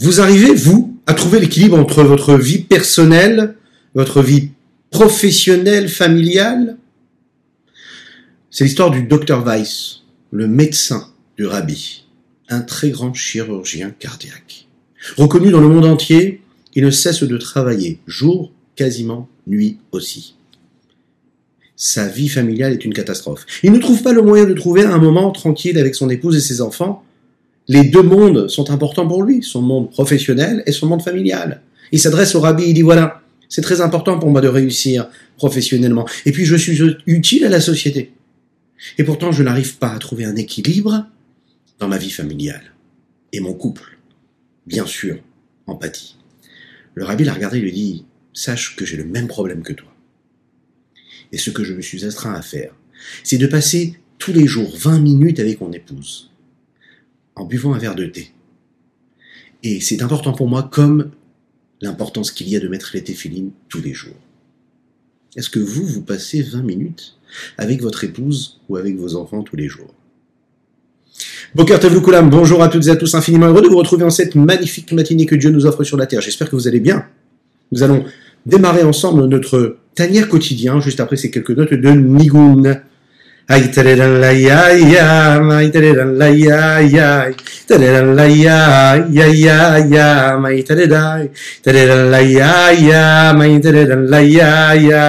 Vous arrivez, vous, à trouver l'équilibre entre votre vie personnelle, votre vie professionnelle, familiale? C'est l'histoire du docteur Weiss, le médecin du rabbi, un très grand chirurgien cardiaque. Reconnu dans le monde entier, il ne cesse de travailler, jour, quasiment, nuit aussi. Sa vie familiale est une catastrophe. Il ne trouve pas le moyen de trouver un moment tranquille avec son épouse et ses enfants. Les deux mondes sont importants pour lui, son monde professionnel et son monde familial. Il s'adresse au rabbi, il dit voilà, c'est très important pour moi de réussir professionnellement. Et puis je suis utile à la société. Et pourtant je n'arrive pas à trouver un équilibre dans ma vie familiale. Et mon couple. Bien sûr, empathie. Le rabbi l'a regardé et lui dit Sache que j'ai le même problème que toi. Et ce que je me suis astreint à faire, c'est de passer tous les jours 20 minutes avec mon épouse, en buvant un verre de thé. Et c'est important pour moi comme l'importance qu'il y a de mettre les téphilines tous les jours. Est-ce que vous, vous passez 20 minutes avec votre épouse ou avec vos enfants tous les jours? Boker bonjour à toutes et à tous, infiniment heureux de vous retrouver en cette magnifique matinée que Dieu nous offre sur la terre. J'espère que vous allez bien. Nous allons démarrer ensemble notre tanière quotidien, juste après ces quelques notes de Nigun. Ay tarira la ya ya ma ya ya ya tarira la ya ya ya ya ya ya tarira la ya ya ma tarira la ya ya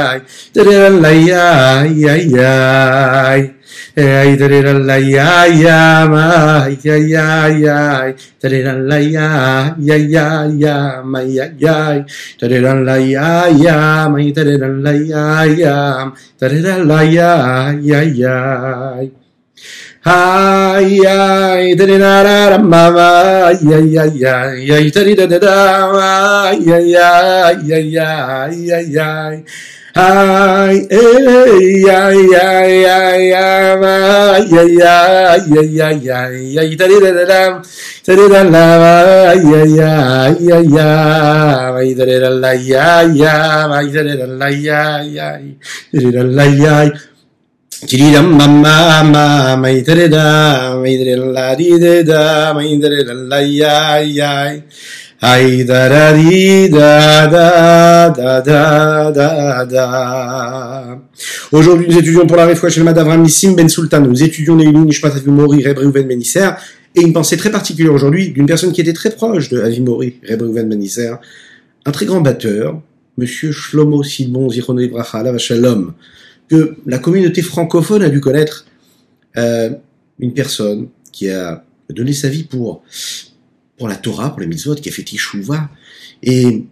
tarira la ya ya ya Ay, la ya, ya, ya, ya, ya, la ya, ya, ya, ya, ma, ya, ya, la ya, ya, ma, la ya, ya, la ya, ya, ya. Ay, ay, da da da da mama, ay, ay, ay, ay, ay, da da da da, ay, ay, ay, ay, ay, ay, ay, Chiridam ma da la di de da la la ya ya Aïe da di da da da da da da. Aujourd'hui, nous étudions pour la réfoua chez le Madavram Nissim Ben Sultan. Nous étudions les Nishpat Avimori, Rebreuven Benisser. Et une pensée très particulière aujourd'hui d'une personne qui était très proche de Avimori, Rebreuven Benisser. Un très grand batteur, monsieur Shlomo Sidbon Zichrono Ibracha, Shalom. Que la communauté francophone a dû connaître. Euh, une personne qui a donné sa vie pour pour la Torah, pour les mitzvot, qui a fait Teshuvah, et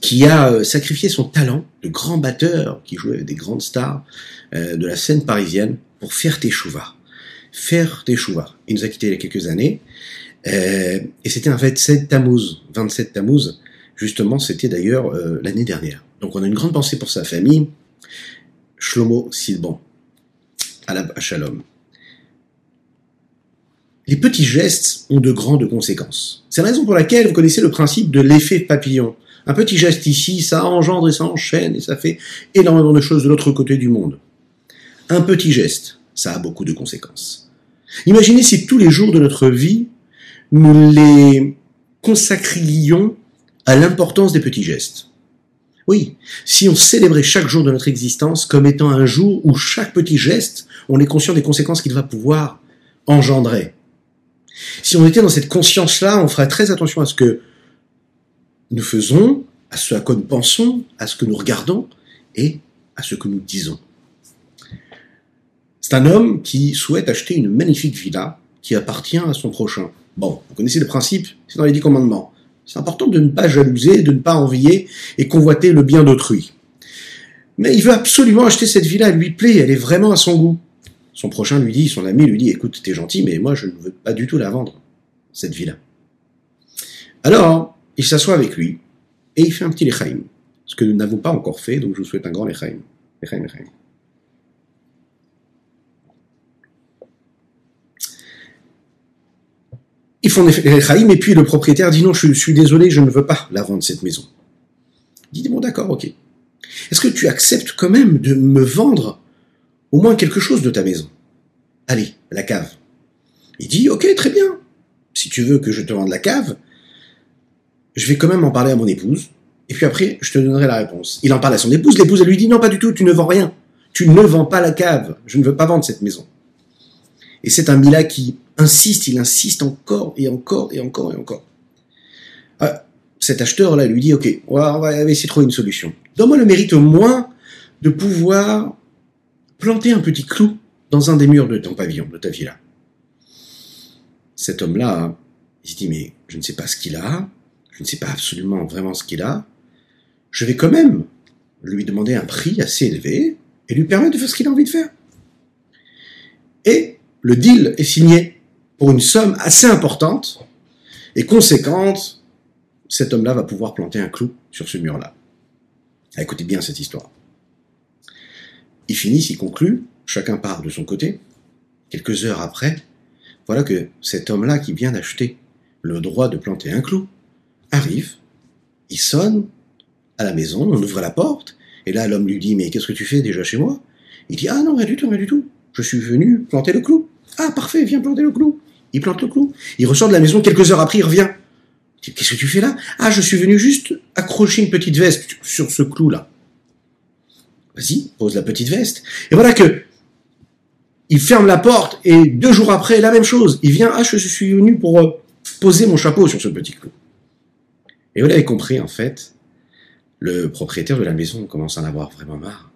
qui a euh, sacrifié son talent de grand batteur, qui jouait avec des grandes stars euh, de la scène parisienne, pour faire Teshuvah. Faire Teshuvah. Il nous a quittés il y a quelques années, euh, et c'était un 27 Tammuz, 27 Tammuz, justement, c'était d'ailleurs l'année dernière. Donc on a une grande pensée pour sa famille, Shlomo Silban, à la Shalom les petits gestes ont de grandes conséquences. C'est la raison pour laquelle vous connaissez le principe de l'effet papillon. Un petit geste ici, ça engendre et ça enchaîne et ça fait énormément de choses de l'autre côté du monde. Un petit geste, ça a beaucoup de conséquences. Imaginez si tous les jours de notre vie, nous les consacrions à l'importance des petits gestes. Oui, si on célébrait chaque jour de notre existence comme étant un jour où chaque petit geste, on est conscient des conséquences qu'il va pouvoir engendrer. Si on était dans cette conscience-là, on ferait très attention à ce que nous faisons, à ce à quoi nous pensons, à ce que nous regardons et à ce que nous disons. C'est un homme qui souhaite acheter une magnifique villa qui appartient à son prochain. Bon, vous connaissez le principe, c'est dans les dix commandements. C'est important de ne pas jalouser, de ne pas envier et convoiter le bien d'autrui. Mais il veut absolument acheter cette villa, elle lui plaît, elle est vraiment à son goût. Son prochain lui dit, son ami lui dit, écoute, t'es gentil, mais moi je ne veux pas du tout la vendre, cette villa. Alors, il s'assoit avec lui et il fait un petit lechaim, ce que nous n'avons pas encore fait, donc je vous souhaite un grand lechaim. Lechaim, lechaim. Ils font lechaim et puis le propriétaire dit non, je suis désolé, je ne veux pas la vendre cette maison. Il dit bon d'accord, ok. Est-ce que tu acceptes quand même de me vendre au moins quelque chose de ta maison. Allez, la cave. Il dit, ok, très bien. Si tu veux que je te vende la cave, je vais quand même en parler à mon épouse, et puis après, je te donnerai la réponse. Il en parle à son épouse, l'épouse, elle lui dit, non, pas du tout, tu ne vends rien. Tu ne vends pas la cave. Je ne veux pas vendre cette maison. Et c'est un Mila qui insiste, il insiste encore et encore et encore et encore. Ah, cet acheteur-là lui dit, OK, on va, on va essayer de trouver une solution. Donne-moi le mérite au moins de pouvoir planter un petit clou dans un des murs de ton pavillon, de ta villa. Cet homme-là, il se dit, mais je ne sais pas ce qu'il a, je ne sais pas absolument vraiment ce qu'il a, je vais quand même lui demander un prix assez élevé et lui permettre de faire ce qu'il a envie de faire. Et le deal est signé pour une somme assez importante et conséquente. Cet homme-là va pouvoir planter un clou sur ce mur-là. Ah, écoutez bien cette histoire. Ils finissent, ils concluent, chacun part de son côté. Quelques heures après, voilà que cet homme-là qui vient d'acheter le droit de planter un clou arrive, il sonne à la maison, on ouvre la porte, et là l'homme lui dit Mais qu'est-ce que tu fais déjà chez moi? Il dit Ah non, rien du tout, rien du tout. Je suis venu planter le clou. Ah parfait, viens planter le clou. Il plante le clou. Il ressort de la maison, quelques heures après, il revient. Qu'est-ce que tu fais là Ah, je suis venu juste accrocher une petite veste sur ce clou-là. Vas-y, pose la petite veste. Et voilà que il ferme la porte et deux jours après, la même chose. Il vient, ah, je suis venu pour euh, poser mon chapeau sur ce petit clou. Et vous l'avez compris, en fait, le propriétaire de la maison commence à en avoir vraiment marre.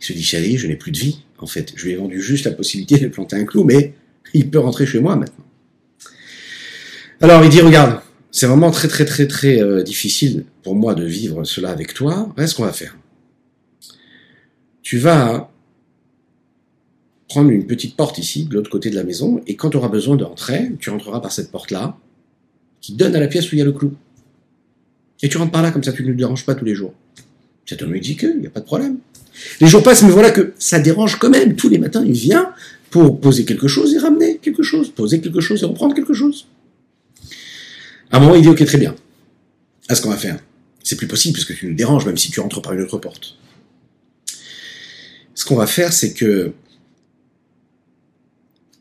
Il se dit, chérie, je n'ai plus de vie, en fait. Je lui ai vendu juste la possibilité de planter un clou, mais il peut rentrer chez moi maintenant. Alors il dit, regarde, c'est vraiment très très très très euh, difficile pour moi de vivre cela avec toi. Qu'est-ce qu'on va faire Tu vas prendre une petite porte ici, de l'autre côté de la maison, et quand tu auras besoin d'entrer, tu rentreras par cette porte-là, qui donne à la pièce où il y a le clou. Et tu rentres par là, comme ça tu ne le déranges pas tous les jours. Lui dit que, il n'y a pas de problème. Les jours passent, mais voilà que ça dérange quand même. Tous les matins, il vient pour poser quelque chose et ramener quelque chose, poser quelque chose et reprendre quelque chose. À un moment, il dit, ok, très bien. À ce qu'on va faire. C'est plus possible puisque tu nous déranges, même si tu rentres par une autre porte. Ce qu'on va faire, c'est que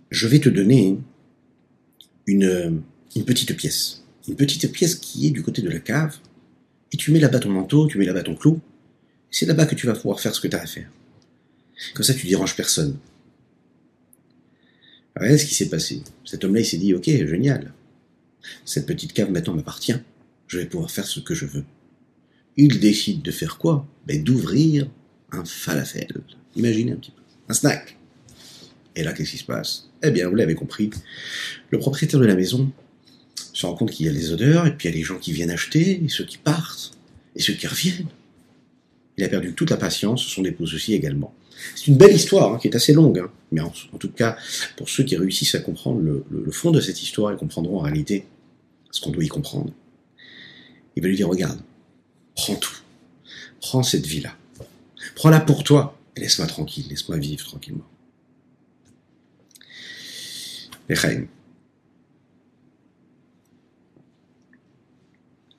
je vais te donner une, petite pièce. Une petite pièce qui est du côté de la cave. Et tu mets là-bas ton manteau, tu mets là-bas ton clou. C'est là-bas que tu vas pouvoir faire ce que tu as à faire. Comme ça, tu déranges personne. Regardez ce qui s'est passé. Cet homme-là, il s'est dit, ok, génial. Cette petite cave maintenant m'appartient. Je vais pouvoir faire ce que je veux. Il décide de faire quoi? Ben, D'ouvrir un falafel. Imaginez un petit peu. Un snack. Et là, qu'est-ce qui se passe? Eh bien, vous l'avez compris. Le propriétaire de la maison se rend compte qu'il y a les odeurs, et puis il y a les gens qui viennent acheter, et ceux qui partent, et ceux qui reviennent. Il a perdu toute la patience, son épouse aussi également. C'est une belle histoire hein, qui est assez longue, hein. mais en, tout cas, pour ceux qui réussissent à comprendre le, le, fond de cette histoire, ils comprendront en réalité ce qu'on doit y comprendre. Il va lui dire, regarde, prends tout, prends cette vie-là, prends-la pour toi, laisse-moi tranquille, laisse-moi vivre tranquillement.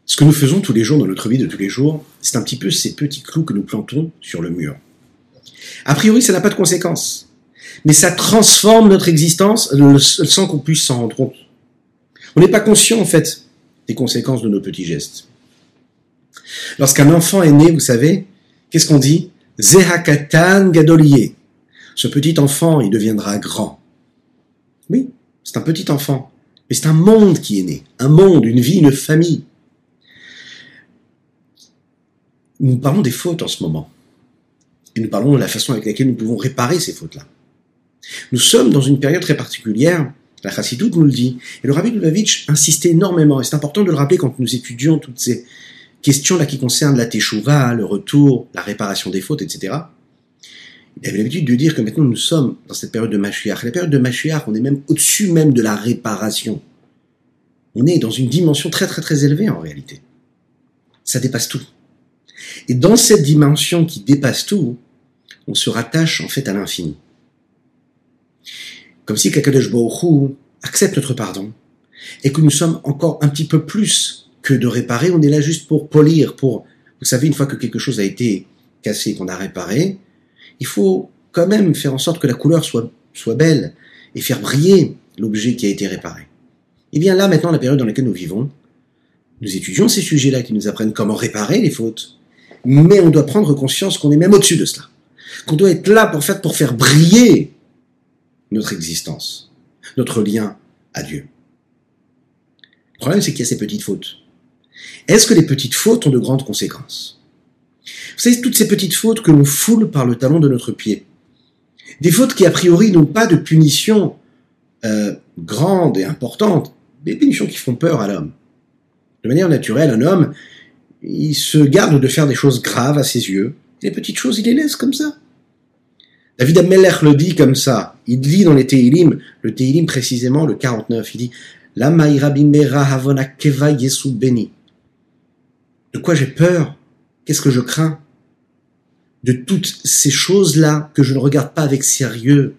Ce que nous faisons tous les jours dans notre vie de tous les jours, c'est un petit peu ces petits clous que nous plantons sur le mur. A priori, ça n'a pas de conséquences, mais ça transforme notre existence sans qu'on puisse s'en rendre compte. On n'est pas conscient, en fait, des conséquences de nos petits gestes. Lorsqu'un enfant est né, vous savez, qu'est-ce qu'on dit? Zehakatan gadoliye. Ce petit enfant, il deviendra grand. Oui, c'est un petit enfant, mais c'est un monde qui est né, un monde, une vie, une famille. Nous parlons des fautes en ce moment. Et nous parlons de la façon avec laquelle nous pouvons réparer ces fautes-là. Nous sommes dans une période très particulière, la Chassidoute nous le dit, et le Rabbi Lubavitch insistait énormément, et c'est important de le rappeler quand nous étudions toutes ces questions-là qui concernent la teshuva, le retour, la réparation des fautes, etc. Il avait l'habitude de dire que maintenant nous sommes dans cette période de Mashiach. La période de Mashiach, on est même au-dessus même de la réparation. On est dans une dimension très très très élevée en réalité. Ça dépasse tout. Et dans cette dimension qui dépasse tout, on se rattache en fait à l'infini. Comme si Kakadosh Baruch accepte notre pardon et que nous sommes encore un petit peu plus que de réparer, on est là juste pour polir, pour, vous savez, une fois que quelque chose a été cassé, qu'on a réparé, il faut quand même faire en sorte que la couleur soit, soit belle et faire briller l'objet qui a été réparé. Eh bien là, maintenant, la période dans laquelle nous vivons, Nous étudions ces sujets-là qui nous apprennent comment réparer les fautes. Mais on doit prendre conscience qu'on est même au-dessus de cela. Qu'on doit être là pour faire, pour faire briller notre existence, notre lien à Dieu. Le problème, c'est qu'il y a ces petites fautes. Est-ce que les petites fautes ont de grandes conséquences? Vous savez, toutes ces petites fautes que l'on foule par le talon de notre pied. Des fautes qui, a priori, n'ont pas de punition euh, grande et importante, des punitions qui font peur à l'homme. De manière naturelle, un homme, il se garde de faire des choses graves à ses yeux. Les petites choses, il les laisse comme ça. David Ameller le dit comme ça. Il lit dans les Teilim, le Teilim précisément, le 49, il dit Havona Keva Yesu. De quoi j'ai peur? Qu'est-ce que je crains? De toutes ces choses-là que je ne regarde pas avec sérieux.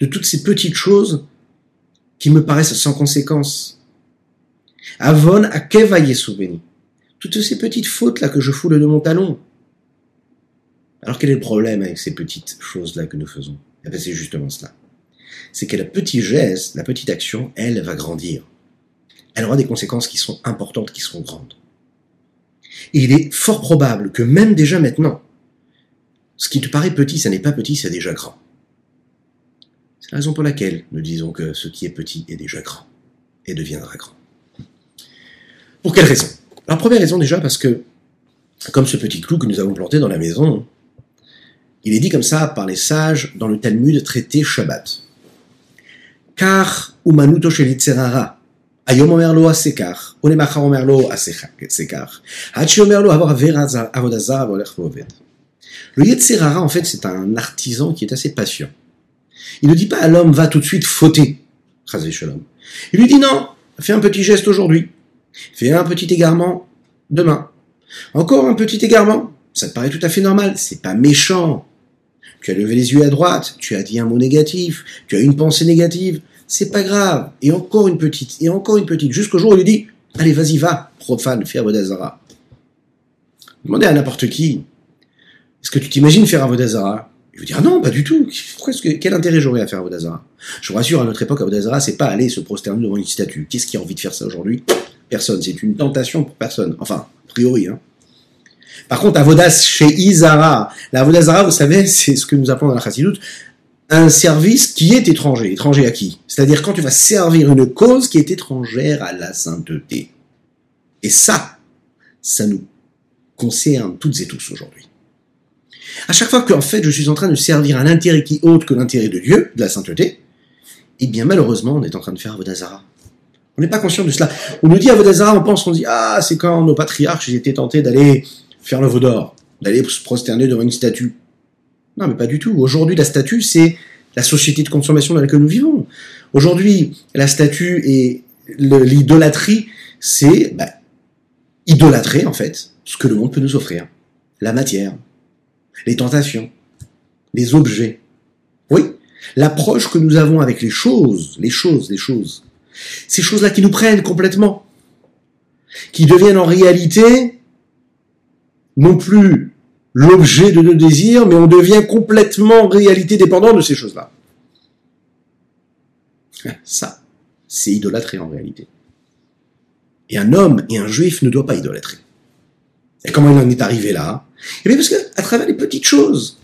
De toutes ces petites choses qui me paraissent sans conséquence. Avon Akeva Yesu Beni. Toutes ces petites fautes-là que je foule de mon talon. Alors quel est le problème avec ces petites choses-là que nous faisons? Eh C'est justement cela c'est que la petite geste, la petite action, elle va grandir. Elle aura des conséquences qui sont importantes, qui seront grandes. Et il est fort probable que même déjà maintenant, ce qui te paraît petit, ça n'est pas petit, c'est déjà grand. C'est la raison pour laquelle nous disons que ce qui est petit est déjà grand et deviendra grand. Pour quelle raison? La première raison déjà parce que, comme ce petit clou que nous avons planté dans la maison, il est dit comme ça par les sages dans le Talmud traité Shabbat. Car umanuto shelitzerara, היום אומר לו עשה כך, ולמחר אומר לו עשה כך, עד שאומר לו עבור עבודה זרה והולך ועובד. Le Yetzirara, en fait, c'est un artisan qui est assez patient. Il ne dit pas à l'homme, va tout de suite fauter. Il lui dit non, fais un petit geste aujourd'hui. Fais un petit égarement demain. Encore un petit égarement. Ça te paraît tout à fait normal. C'est pas méchant. Tu as levé les yeux à droite. Tu as dit un mot négatif. Tu as une pensée négative c'est pas grave. Et encore une petite, et encore une petite, jusqu'au jour où il lui dit, allez, vas-y, va, profane, fais Avodazara. Demandez à n'importe qui, est-ce que tu t'imagines faire Avodazara Il vous dire non, pas du tout. quel intérêt j'aurais à faire Avodazara Je vous rassure, à notre époque, Avodazara, c'est pas aller se prosterner devant une statue. Qu'est-ce qui a envie de faire ça aujourd'hui? Personne. C'est une tentation pour personne. Enfin, a priori, hein. Par contre, Avodas chez Izara, la Avodazara, vous savez, c'est ce que nous appelons dans la Chassidoute, un service qui est étranger. Étranger à qui? C'est-à-dire quand tu vas servir une cause qui est étrangère à la sainteté. Et ça, ça nous concerne toutes et tous aujourd'hui. À chaque fois qu'en fait je suis en train de servir un intérêt qui est autre que l'intérêt de Dieu, de la sainteté, eh bien malheureusement on est en train de faire Avodazara. On n'est pas conscient de cela. On nous dit Avodazara, on pense qu'on dit ah c'est quand nos patriarches étaient tentés d'aller faire le veau d'or, d'aller se prosterner devant une statue. Non, mais pas du tout. Aujourd'hui, la statue, c'est la société de consommation dans laquelle nous vivons. Aujourd'hui, la statue et l'idolâtrie, c'est bah, idolâtrer, en fait, ce que le monde peut nous offrir. La matière, les tentations, les objets. Oui, l'approche que nous avons avec les choses, les choses, les choses. Ces choses-là qui nous prennent complètement, qui deviennent en réalité non plus l'objet de nos désirs, mais on devient complètement en réalité dépendant de ces choses-là. Ça, c'est idolâtrer en réalité. Et un homme et un juif ne doivent pas idolâtrer. Et comment il en est arrivé là? Eh bien parce qu'à travers les petites choses,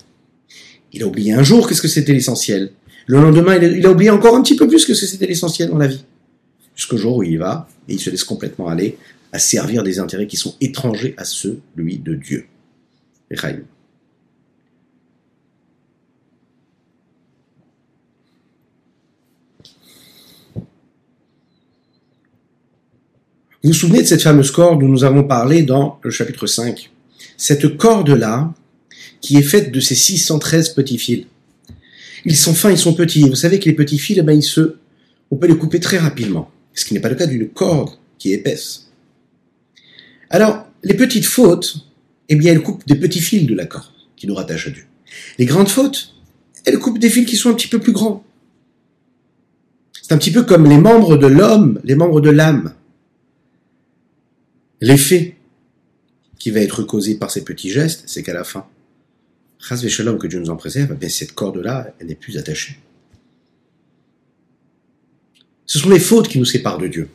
il a oublié un jour qu'est-ce que c'était l'essentiel. Le lendemain, il a oublié encore un petit peu plus que c'était l'essentiel dans la vie. Jusqu'au jour où il va, et il se laisse complètement aller à servir des intérêts qui sont étrangers à ceux, lui, de Dieu. Vous vous souvenez de cette fameuse corde dont nous avons parlé dans le chapitre 5 Cette corde-là, qui est faite de ces 613 petits fils. Ils sont fins, ils sont petits. Vous savez que les petits fils, eh ben, on peut les couper très rapidement. Ce qui n'est pas le cas d'une corde qui est épaisse. Alors, les petites fautes, eh bien, elles coupent des petits fils de la corde qui nous rattachent à Dieu. Les grandes fautes, elles coupent des fils qui sont un petit peu plus grands. C'est un petit peu comme les membres de l'homme, les membres de l'âme. L'effet qui va être causé par ces petits gestes, c'est qu'à la fin, que Dieu nous en préserve, eh cette corde-là, elle n'est plus attachée. Ce sont les fautes qui nous séparent de Dieu.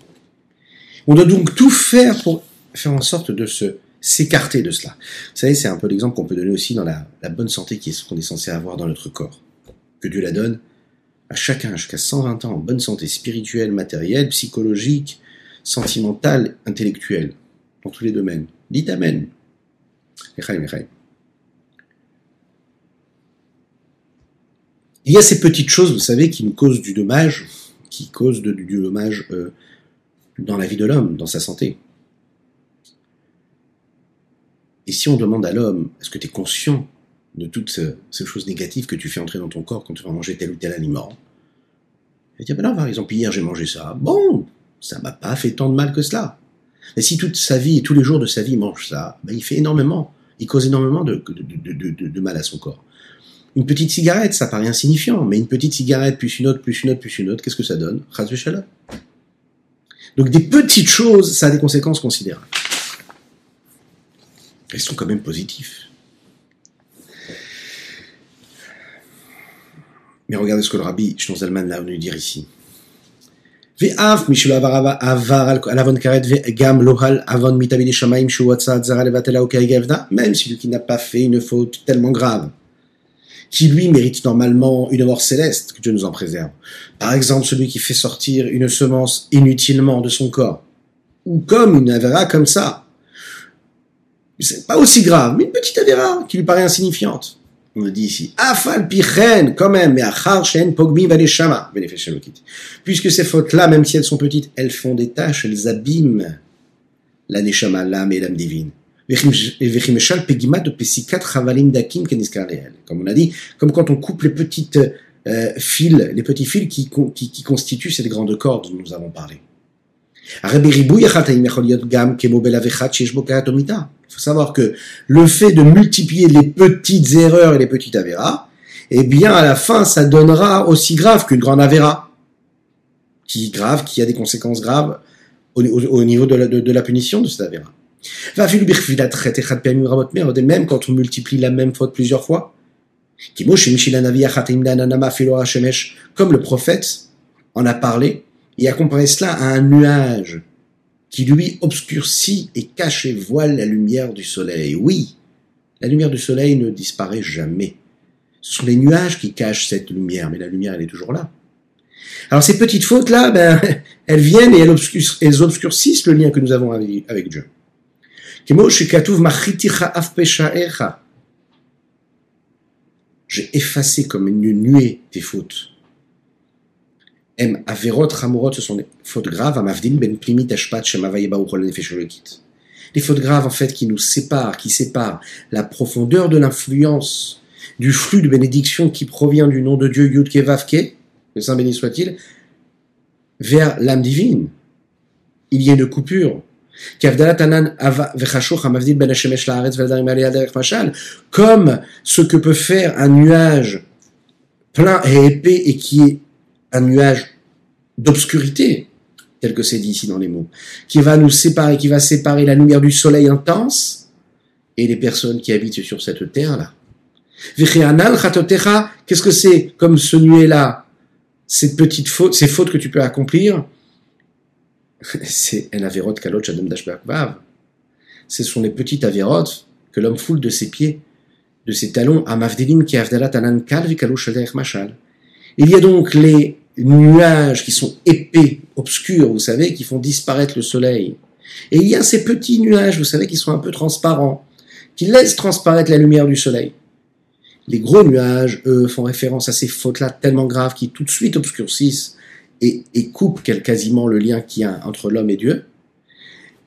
On doit donc tout faire pour faire en sorte de se s'écarter de cela. Vous savez, c'est un peu l'exemple qu'on peut donner aussi dans la, bonne santé qu'on est censé avoir dans notre corps. Que Dieu la donne à chacun jusqu'à 120 ans en bonne santé spirituelle, matérielle, psychologique, sentimentale, intellectuelle, dans tous les domaines. Dites Amen. Il y a ces petites choses, vous savez, qui nous causent du dommage, qui causent du dommage euh, dans la vie de l'homme, dans sa santé. Et si on demande à l'homme, est-ce que tu es conscient de toutes ces choses négatives que tu fais entrer dans ton corps quand tu vas manger tel ou tel aliment? Il va dire, ben non, par exemple, hier j'ai mangé ça. Bon, ça m'a pas fait tant de mal que cela. Mais si toute sa vie et tous les jours de sa vie mange ça, ben il fait énormément, il cause énormément de, mal à son corps. Une petite cigarette, ça paraît insignifiant, mais une petite cigarette, plus une autre, plus une autre, plus une autre, qu'est-ce que ça donne? Donc des petites choses, ça a des conséquences considérables. Elles sont quand même positifs. Mais regardez ce que le rabbi Zalman l'a nous dire ici. Même celui qui n'a pas fait une faute tellement grave, qui lui mérite normalement une mort céleste, que Dieu nous en préserve. Par exemple, celui qui fait sortir une semence inutilement de son corps, ou comme une avera comme ça, c'est pas aussi grave, mais une petite avéra qui lui paraît insignifiante. On dit ici, afal pichen, quand même, mais achar shen pogmi valeshama, Puisque ces fautes-là, même si elles sont petites, elles font des tâches, elles abîment la neshama, l'âme et l'âme divine. Comme on a dit, comme quand on coupe les petites euh, fils, les petits fils qui, qui constituent cette grande corde dont nous avons parlé. Il faut savoir que le fait de multiplier les petites erreurs et les petites avéras, eh bien, à la fin, ça donnera aussi grave qu'une grande avéra. Qui grave, qui a des conséquences graves au, niveau de la, punition de cette avéra. Même quand on multiplie la même faute plusieurs fois, comme le prophète en a parlé, et a comparé cela à un nuage qui lui obscurcit et cache et voile la lumière du soleil. Oui, la lumière du soleil ne disparaît jamais. Ce sont les nuages qui cachent cette lumière, mais la lumière, elle est toujours là. Alors ces petites fautes-là, ben, elles viennent et elles, obscurcissent le lien que nous avons avec Dieu. J'ai effacé comme une nuée tes fautes. Des fautes graves, Amavdin, Ben Plimit, Ashpat, Les fautes graves, en fait, qui nous séparent, qui séparent la profondeur de l'influence du flux de bénédiction qui provient du nom de Dieu Yudke Vavke, le Saint béni soit-il, vers l'âme divine. Il y a une coupure. Ben Comme ce que peut faire un nuage plein et épais et qui est un nuage d'obscurité, tel que c'est dit ici dans les mots, qui va nous séparer, qui va séparer la lumière du soleil intense et les personnes qui habitent sur cette terre-là. Qu'est-ce que c'est comme ce nuée-là Ces petites fautes, ces fautes que tu peux accomplir, c'est un averot kalot Ce sont les petites avérotes que l'homme foule de ses pieds, de ses talons, à mavdelim qui avdalat anan kal machal. Il y a donc les nuages qui sont épais, obscurs, vous savez, qui font disparaître le soleil. Et il y a ces petits nuages, vous savez, qui sont un peu transparents, qui laissent transparaître la lumière du soleil. Les gros nuages, eux, font référence à ces fautes-là tellement graves qui tout de suite obscurcissent et, coupent quasiment le lien qu'il y a entre l'homme et Dieu.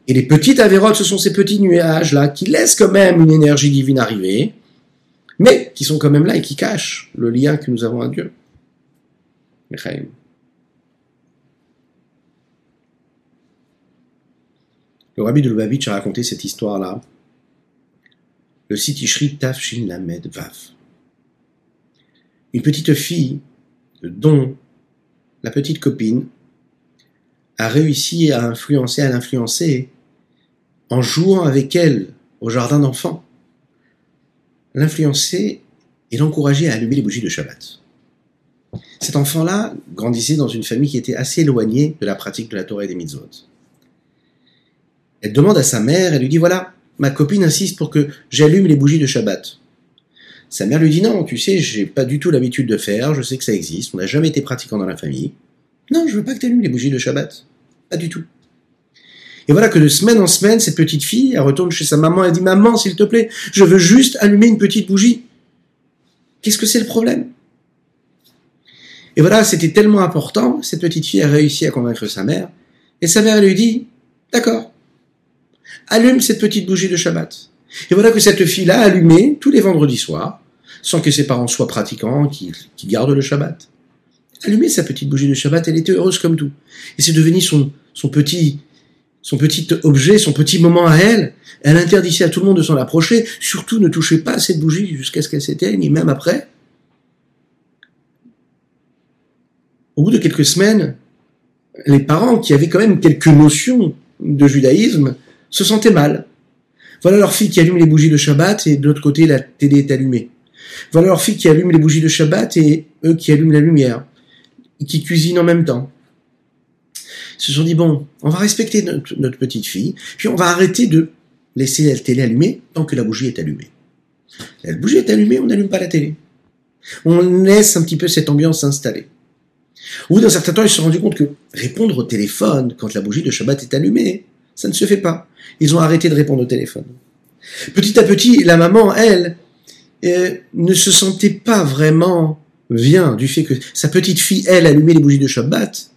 Et les petites avérotes, ce sont ces petits nuages-là qui laissent quand même une énergie divine arriver, mais qui sont quand même là et qui cachent le lien que nous avons à Dieu. Le rabbi de Lubavitch a raconté cette histoire-là. Le Sitishri Tafshin Lamed Vav. Une petite fille dont la petite copine a réussi à influencer, à l'influencer en jouant avec elle au jardin d'enfants. L'influencer et l'encourager à allumer les bougies de Shabbat. Cet enfant-là grandissait dans une famille qui était assez éloignée de la pratique de la Torah et des mitzvot. Elle demande à sa mère, elle lui dit voilà, ma copine insiste pour que j'allume les bougies de Shabbat. Sa mère lui dit non, tu sais, j'ai pas du tout l'habitude de faire, je sais que ça existe, on n'a jamais été pratiquant dans la famille. Non, je veux pas que tu allumes les bougies de Shabbat. Pas du tout. Et voilà que de semaine en semaine, cette petite fille, elle retourne chez sa maman, elle dit Maman, s'il te plaît, je veux juste allumer une petite bougie. Qu'est-ce que c'est le problème? Et voilà, c'était tellement important, cette petite fille a réussi à convaincre sa mère, et sa mère lui dit D'accord, allume cette petite bougie de Shabbat. Et voilà que cette fille-là a allumé tous les vendredis soirs, sans que ses parents soient pratiquants, qui, gardent le Shabbat. Allumé sa petite bougie de Shabbat, elle était heureuse comme tout. Et c'est devenu son, son petit son petit objet, son petit moment à elle. Elle interdisait à tout le monde de s'en approcher. Surtout, ne touchez pas à cette bougie jusqu'à ce qu'elle s'éteigne, et même après. Au bout de quelques semaines, les parents, qui avaient quand même quelques notions de judaïsme, se sentaient mal. Voilà leur fille qui allume les bougies de Shabbat et de l'autre côté, la télé est allumée. Voilà leur fille qui allume les bougies de Shabbat et eux qui allument la lumière, et qui cuisinent en même temps se sont dit, bon, on va respecter notre, petite fille, puis on va arrêter de laisser la télé allumée tant que la bougie est allumée. La bougie est allumée, on n'allume pas la télé. On laisse un petit peu cette ambiance s'installer. Bout d'un certain temps, ils se sont rendus compte que répondre au téléphone quand la bougie de Shabbat est allumée, ça ne se fait pas. Ils ont arrêté de répondre au téléphone. Petit à petit, la maman, elle, euh, ne se sentait pas vraiment bien du fait que sa petite fille, elle, allumait les bougies de Shabbat,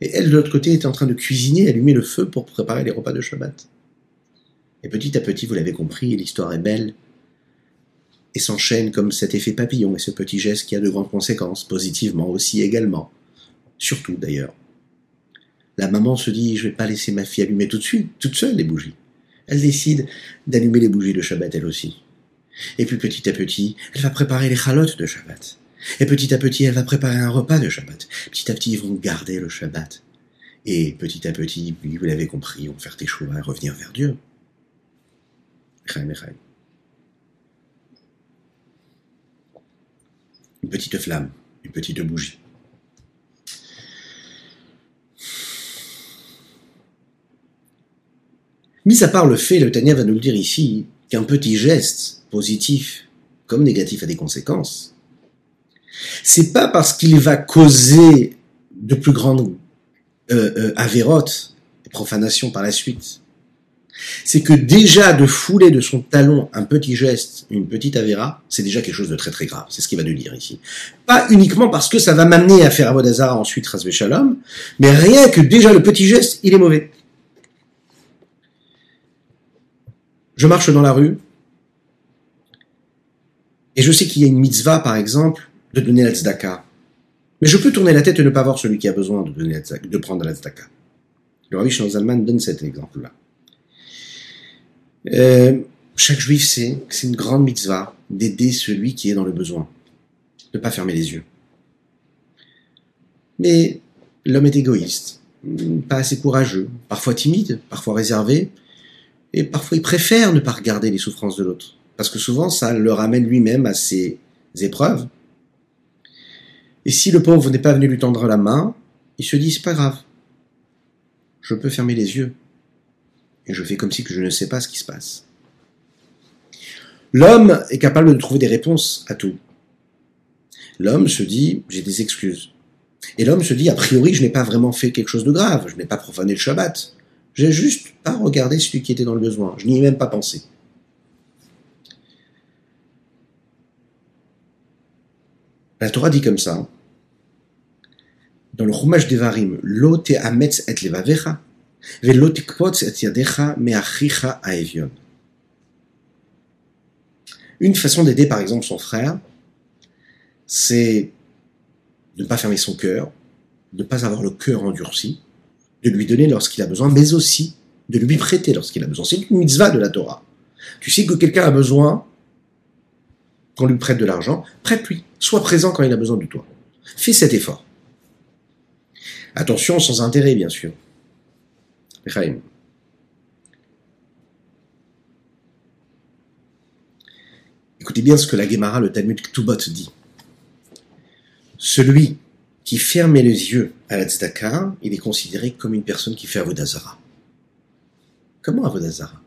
et elle, de l'autre côté, était en train de cuisiner, allumer le feu pour préparer les repas de Shabbat. Et petit à petit, vous l'avez compris, l'histoire est belle et s'enchaîne comme cet effet papillon et ce petit geste qui a de grandes conséquences, positivement aussi également. Surtout d'ailleurs. La maman se dit, je vais pas laisser ma fille allumer tout de suite, toute seule les bougies. Elle décide d'allumer les bougies de Shabbat elle aussi. Et puis petit à petit, elle va préparer les chalotes de Shabbat. Et petit à petit, elle va préparer un repas de Shabbat. Petit à petit, ils vont garder le Shabbat. Et petit à petit, vous l'avez compris, ils vont faire tes choix et revenir vers Dieu. Une petite flamme, une petite bougie. Mis à part le fait, le Tania va nous le dire ici, qu'un petit geste, positif comme négatif, a des conséquences, c'est pas parce qu'il va causer de plus grandes euh, euh, avérotes et profanations par la suite. C'est que déjà de fouler de son talon un petit geste, une petite avéra, c'est déjà quelque chose de très très grave. C'est ce qu'il va nous dire ici. Pas uniquement parce que ça va m'amener à faire Avodazara ensuite Razvé Shalom, mais rien que déjà le petit geste, il est mauvais. Je marche dans la rue, et je sais qu'il y a une mitzvah, par exemple, de donner la tzedaka. Mais je peux tourner la tête et ne pas voir celui qui a besoin de, donner la de prendre la tzedaka. Le Rabbi Zalman donne cet exemple-là. Euh, chaque juif sait que c'est une grande mitzvah d'aider celui qui est dans le besoin, de ne pas fermer les yeux. Mais l'homme est égoïste, pas assez courageux, parfois timide, parfois réservé, et parfois il préfère ne pas regarder les souffrances de l'autre, parce que souvent ça le ramène lui-même à ses épreuves, et si le pauvre n'est pas venu lui tendre la main, il se dit c'est pas grave. Je peux fermer les yeux. Et je fais comme si que je ne sais pas ce qui se passe. L'homme est capable de trouver des réponses à tout. L'homme se dit j'ai des excuses. Et l'homme se dit a priori je n'ai pas vraiment fait quelque chose de grave, je n'ai pas profané le Shabbat. J'ai juste pas regardé celui qui était dans le besoin, je n'y ai même pas pensé. La Torah dit comme ça, dans le Chumash Devarim, Lo ametz et levavecha, Une façon d'aider par exemple son frère, c'est de ne pas fermer son cœur, de ne pas avoir le cœur endurci, de lui donner lorsqu'il a besoin, mais aussi de lui prêter lorsqu'il a besoin. C'est une mitzvah de la Torah. Tu sais que quelqu'un a besoin, qu'on lui prête de l'argent, prête-lui. Sois présent quand il a besoin de toi. Fais cet effort. Attention, sans intérêt, bien sûr. Écoutez bien ce que la Gemara, le Talmud Ktubot dit. Celui qui ferme les yeux à la tzedaka, il est considéré comme une personne qui fait Avodazara. Comment Avodazara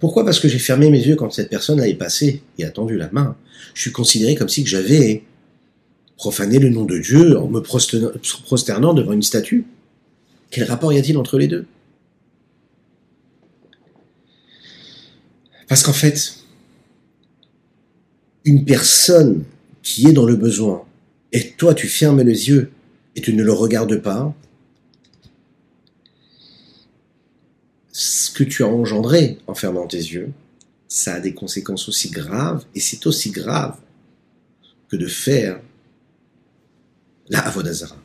Pourquoi Parce que j'ai fermé mes yeux quand cette personne est passée et a tendu la main? Je suis considéré comme si j'avais profané le nom de Dieu en me prosternant devant une statue. Quel rapport y a-t-il entre les deux? Parce qu'en fait, une personne qui est dans le besoin, et toi tu fermes les yeux et tu ne le regardes pas, ce que tu as engendré en fermant tes yeux, ça a des conséquences aussi graves, et c'est aussi grave que de faire la Avodazara.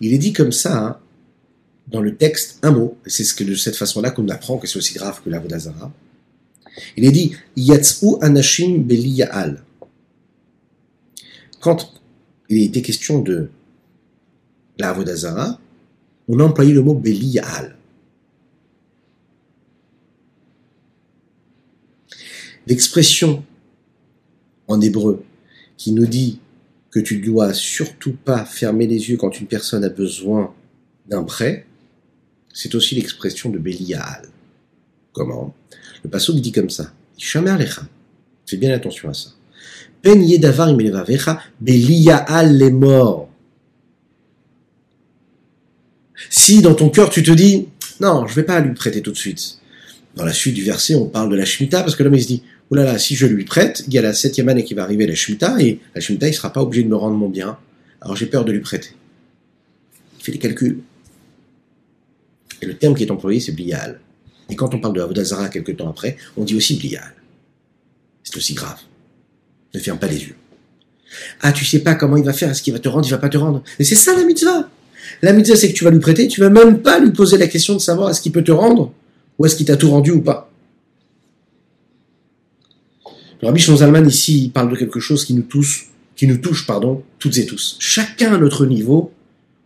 Il est dit comme ça, hein, dans le texte, un mot, c'est ce que de cette façon-là qu'on apprend que c'est aussi grave que la l'Avodazara. Il est dit Yatzou Anashim Beliya'al. Quand il était question de la Avodazara, on a employé le mot Beliya'al. L'expression en hébreu qui nous dit que tu dois surtout pas fermer les yeux quand une personne a besoin d'un prêt, c'est aussi l'expression de Bélial. Comment? Le passage dit comme ça. Fais bien attention à ça. Ben yedavar Belial est mort. Si dans ton cœur tu te dis, non, je vais pas lui prêter tout de suite. Dans la suite du verset, on parle de la Shemitah, parce que l'homme il se dit, oulala, là si je lui prête, il y a la septième année qui va arriver, la Shemitah, et la Shemitah, il sera pas obligé de me rendre mon bien. Alors j'ai peur de lui prêter. Il fait les calculs. Et le terme qui est employé, c'est blial. Et quand on parle de Avodazara quelques temps après, on dit aussi blial. C'est aussi grave. Ne ferme pas les yeux. Ah, tu sais pas comment il va faire, est-ce qu'il va te rendre, il va pas te rendre. Et c'est ça la mitzvah. La mitzvah, c'est que tu vas lui prêter, tu vas même pas lui poser la question de savoir est-ce qu'il peut te rendre, ou est-ce qu'il t'a tout rendu ou pas. Le Rabbi Zalman ici, il parle de quelque chose qui nous touche, qui nous touche, pardon, toutes et tous. Chacun à notre niveau,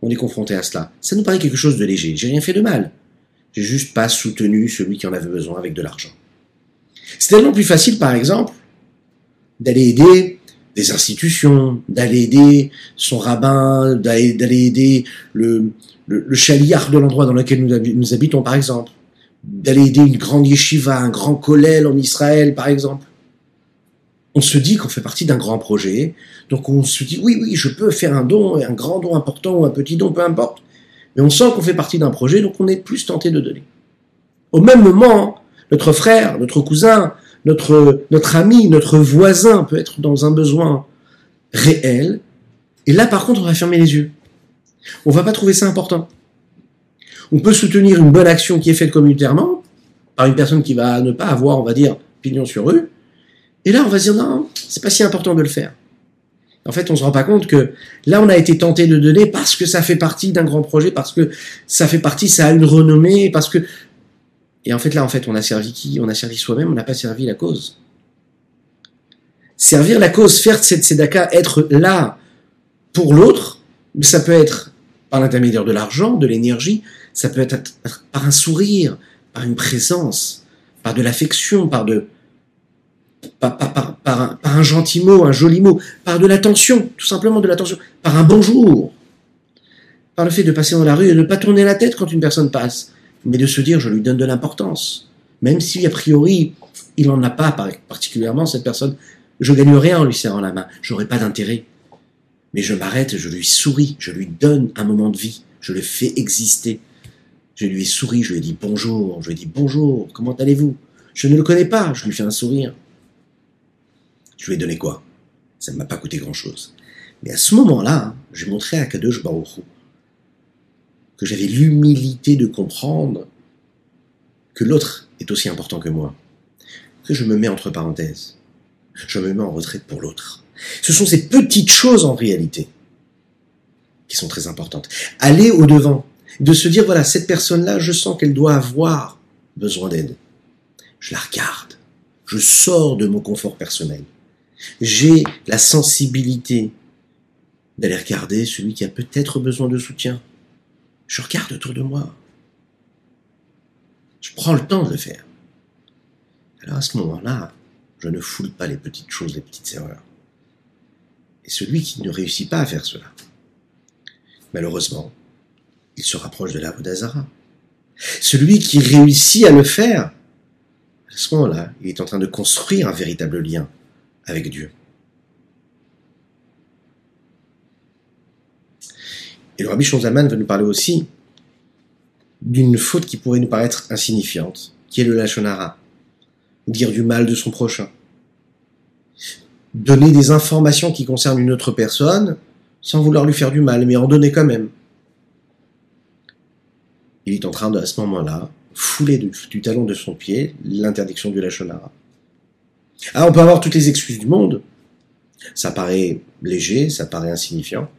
on est confronté à cela. Ça nous paraît quelque chose de léger. J'ai rien fait de mal. J'ai juste pas soutenu celui qui en avait besoin avec de l'argent. C'est tellement plus facile, par exemple, d'aller aider des institutions, d'aller aider son rabbin, d'aller aider le, le, de l'endroit dans lequel nous, nous habitons, par exemple, d'aller aider une grande yeshiva, un grand kollel en Israël, par exemple on se dit qu'on fait partie d'un grand projet, donc on se dit oui, oui, je peux faire un don, un grand don important ou un petit don, peu importe. Mais on sent qu'on fait partie d'un projet, donc on est plus tenté de donner. Au même moment, notre frère, notre cousin, notre, notre ami, notre voisin peut être dans un besoin réel, et là par contre on va fermer les yeux. On va pas trouver ça important. On peut soutenir une bonne action qui est faite communautairement par une personne qui va ne pas avoir, on va dire, pignon sur rue, et là, on va se dire, non, c'est pas si important de le faire. En fait, on se rend pas compte que là, on a été tenté de donner parce que ça fait partie d'un grand projet, parce que ça fait partie, ça a une renommée, parce que... Et en fait, là, en fait, on a servi qui? On a servi soi-même, on n'a pas servi la cause. Servir la cause, faire cette tzedaka, être là pour l'autre, ça peut être par l'intermédiaire de l'argent, de l'énergie, ça peut être par un sourire, par une présence, par de l'affection, par de, par, un, gentil mot, un joli mot, par de l'attention, tout simplement de l'attention, par un bonjour, par le fait de passer dans la rue et de ne pas tourner la tête quand une personne passe, mais de se dire je lui donne de l'importance, même si a priori il n'en a pas particulièrement cette personne, je gagne rien en lui serrant la main, j'aurai pas d'intérêt, mais je m'arrête, je lui souris, je lui donne un moment de vie, je le fais exister. Je lui ai souri, je lui dit bonjour, je lui dit bonjour, comment allez-vous? Je ne le connais pas, je lui fais un sourire. Je lui ai donné quoi? Ça ne m'a pas coûté grand-chose. Mais à ce moment-là, j'ai montré à Kadosh Baruch que j'avais l'humilité de comprendre que l'autre est aussi important que moi, que je me mets entre parenthèses. Je me mets en retraite pour l'autre. Ce sont ces petites choses en réalité qui sont très importantes. Aller au-devant, de se dire, voilà, cette personne-là, je sens qu'elle doit avoir besoin d'aide. Je la regarde. Je sors de mon confort personnel j'ai la sensibilité d'aller regarder celui qui a peut-être besoin de soutien. Je regarde autour de moi. Je prends le temps de le faire. Alors à ce moment-là, je ne foule pas les petites choses, les petites erreurs. Et celui qui ne réussit pas à faire cela, malheureusement, il se rapproche de l'arbre d'Azara. celui qui réussit à le faire, à ce moment-là, il est en train de construire un véritable lien avec Dieu. Et le Rabbi Shonzaman va nous parler aussi d'une faute qui pourrait nous paraître insignifiante, qui est le lachonara, dire du mal de son prochain, donner des informations qui concernent une autre personne sans vouloir lui faire du mal, mais en donner quand même. Il est en train de, à ce moment-là, fouler du, talon de son pied l'interdiction du lachonara. Alors on peut avoir toutes les excuses du monde, ça paraît léger, ça paraît insignifiant,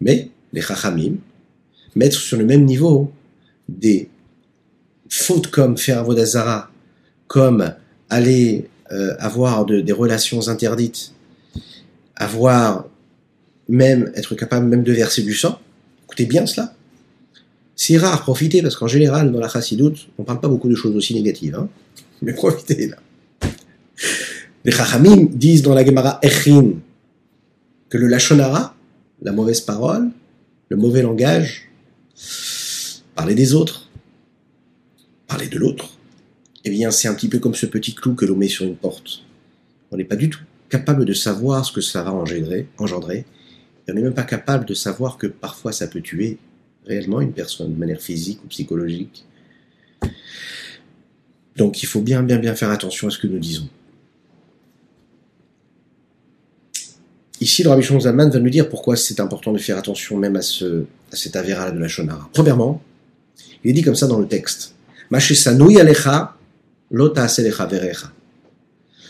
mais les chachamim mettre sur le même niveau des fautes comme faire avodazara, comme aller euh, avoir des relations interdites, avoir même être capable même de verser du sang. Écoutez bien cela. C'est rare, profitez, parce qu'en général, dans la chassidoute, on ne parle pas beaucoup de choses aussi négatives. Hein. Mais profitez là. Les chachamim disent dans la Gemara Echin que le lachonara, la mauvaise parole, le mauvais langage, parler des autres, parler de l'autre, eh bien c'est un petit peu comme ce petit clou que l'on met sur une porte. On n'est pas du tout capable de savoir ce que ça va engendrer, et on n'est même pas capable de savoir que parfois ça peut tuer réellement une personne de manière physique ou psychologique. Donc il faut bien bien bien faire attention à ce que nous disons. Ici, le Rabbi Zaman va nous dire pourquoi c'est important de faire attention même à, ce, à cet avéra de la Shonara. Premièrement, il est dit comme ça dans le texte.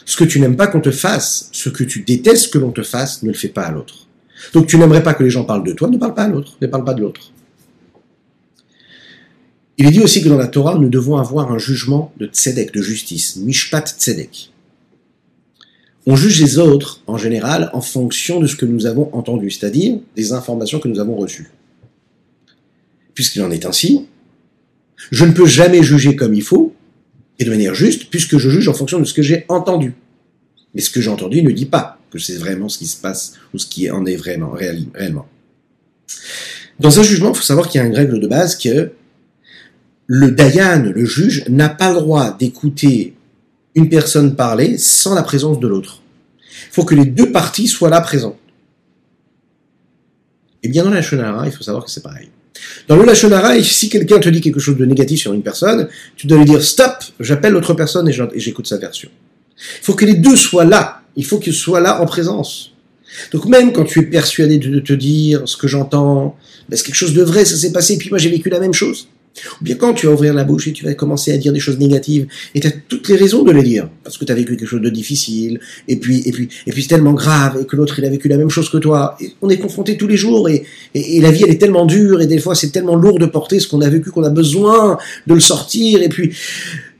Ce que tu n'aimes pas qu'on te fasse, ce que tu détestes que l'on te fasse, ne le fais pas à l'autre. Donc tu n'aimerais pas que les gens parlent de toi, ne parle pas à l'autre, ne parle pas de l'autre. Il est dit aussi que dans la Torah, nous devons avoir un jugement de tzedek, de justice, mishpat tzedek. On juge les autres, en général, en fonction de ce que nous avons entendu, c'est-à-dire des informations que nous avons reçues. Puisqu'il en est ainsi, je ne peux jamais juger comme il faut, et de manière juste, puisque je juge en fonction de ce que j'ai entendu. Mais ce que j'ai entendu ne dit pas que c'est vraiment ce qui se passe, ou ce qui en est vraiment, réellement. Dans un jugement, il faut savoir qu'il y a une règle de base que le Dayan, le juge, n'a pas le droit d'écouter une personne parler sans la présence de l'autre. Il faut que les deux parties soient là présentes. Et bien dans la Shonara, il faut savoir que c'est pareil. Dans le Lachonara, si quelqu'un te dit quelque chose de négatif sur une personne, tu dois lui dire stop, j'appelle l'autre personne et j'écoute sa version. Il faut que les deux soient là. Il faut qu'ils soient là en présence. Donc même quand tu es persuadé de te dire ce que j'entends, ben, c'est quelque chose de vrai, ça s'est passé, et puis moi j'ai vécu la même chose. Ou bien quand tu vas ouvrir la bouche et tu vas commencer à dire des choses négatives, et tu as toutes les raisons de les dire, parce que tu as vécu quelque chose de difficile, et puis et puis et puis c'est tellement grave, et que l'autre il a vécu la même chose que toi. Et on est confronté tous les jours, et, et, la vie elle est tellement dure, et des fois c'est tellement lourd de porter ce qu'on a vécu qu'on a besoin de le sortir, et puis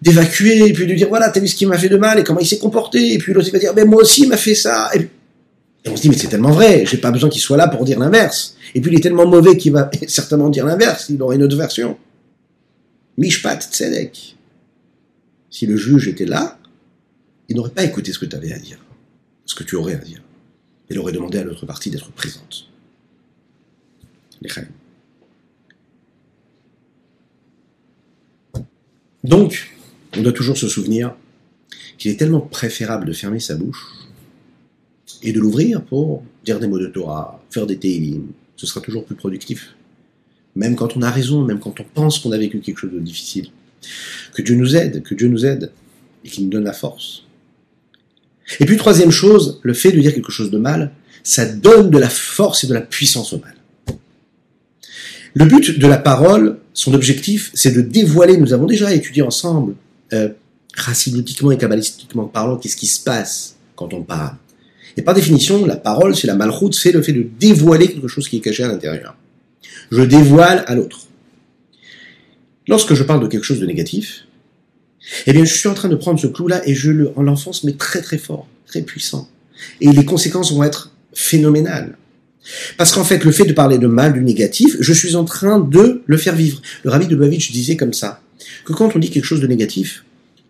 d'évacuer, et puis de dire voilà t'as vu ce qui m'a fait de mal, et comment il s'est comporté, et puis l'autre il va dire mais moi aussi il m'a fait ça. Et, on se dit mais c'est tellement vrai, j'ai pas besoin qu'il soit là pour dire l'inverse. Et puis il est tellement mauvais qu'il va certainement dire l'inverse, il aurait une autre version. Mishpat Tzedek. Si le juge était là, il n'aurait pas écouté ce que tu avais à dire, ce que tu aurais à dire. Il aurait demandé à l'autre partie d'être présente. Donc, on doit toujours se souvenir qu'il est tellement préférable de fermer sa bouche et de l'ouvrir pour dire des mots de Torah, faire des télim. Ce sera toujours plus productif même quand on a raison, même quand on pense qu'on a vécu quelque chose de difficile. Que Dieu nous aide, que Dieu nous aide et qu'il nous donne la force. Et puis troisième chose, le fait de dire quelque chose de mal, ça donne de la force et de la puissance au mal. Le but de la parole, son objectif, c'est de dévoiler, nous avons déjà étudié ensemble, euh, et kabbalistiquement parlant, qu'est-ce qui se passe quand on parle. Et par définition, la parole, c'est la malroute, c'est le fait de dévoiler quelque chose qui est caché à l'intérieur je dévoile à l'autre. Lorsque je parle de quelque chose de négatif, eh bien, je suis en train de prendre ce clou-là et je le, en l'enfonce, mais très très fort, très puissant. Et les conséquences vont être phénoménales. Parce qu'en fait, le fait de parler de mal, du négatif, je suis en train de le faire vivre. Le rabbi de Lubavitch disait comme ça, que quand on dit quelque chose de négatif,